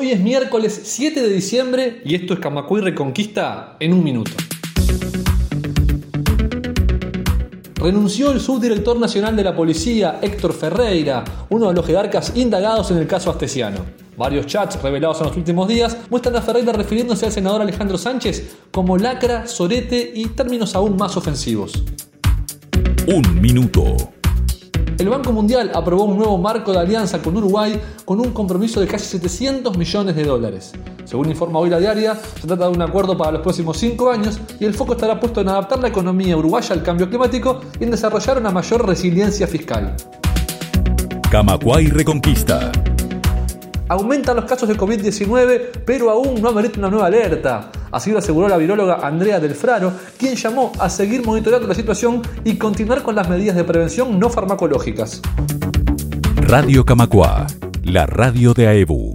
Hoy es miércoles 7 de diciembre y esto es Camacuy Reconquista en un minuto. Renunció el subdirector nacional de la policía, Héctor Ferreira, uno de los jerarcas indagados en el caso Astesiano. Varios chats revelados en los últimos días muestran a Ferreira refiriéndose al senador Alejandro Sánchez como lacra, sorete y términos aún más ofensivos. Un minuto. El Banco Mundial aprobó un nuevo marco de alianza con Uruguay con un compromiso de casi 700 millones de dólares. Según informa hoy la diaria, se trata de un acuerdo para los próximos cinco años y el foco estará puesto en adaptar la economía uruguaya al cambio climático y en desarrollar una mayor resiliencia fiscal. Camacuay Reconquista. Aumentan los casos de COVID-19, pero aún no amerita una nueva alerta. Así lo aseguró la viróloga Andrea Del Fraro, quien llamó a seguir monitoreando la situación y continuar con las medidas de prevención no farmacológicas. Radio Camacua, la radio de AEBU.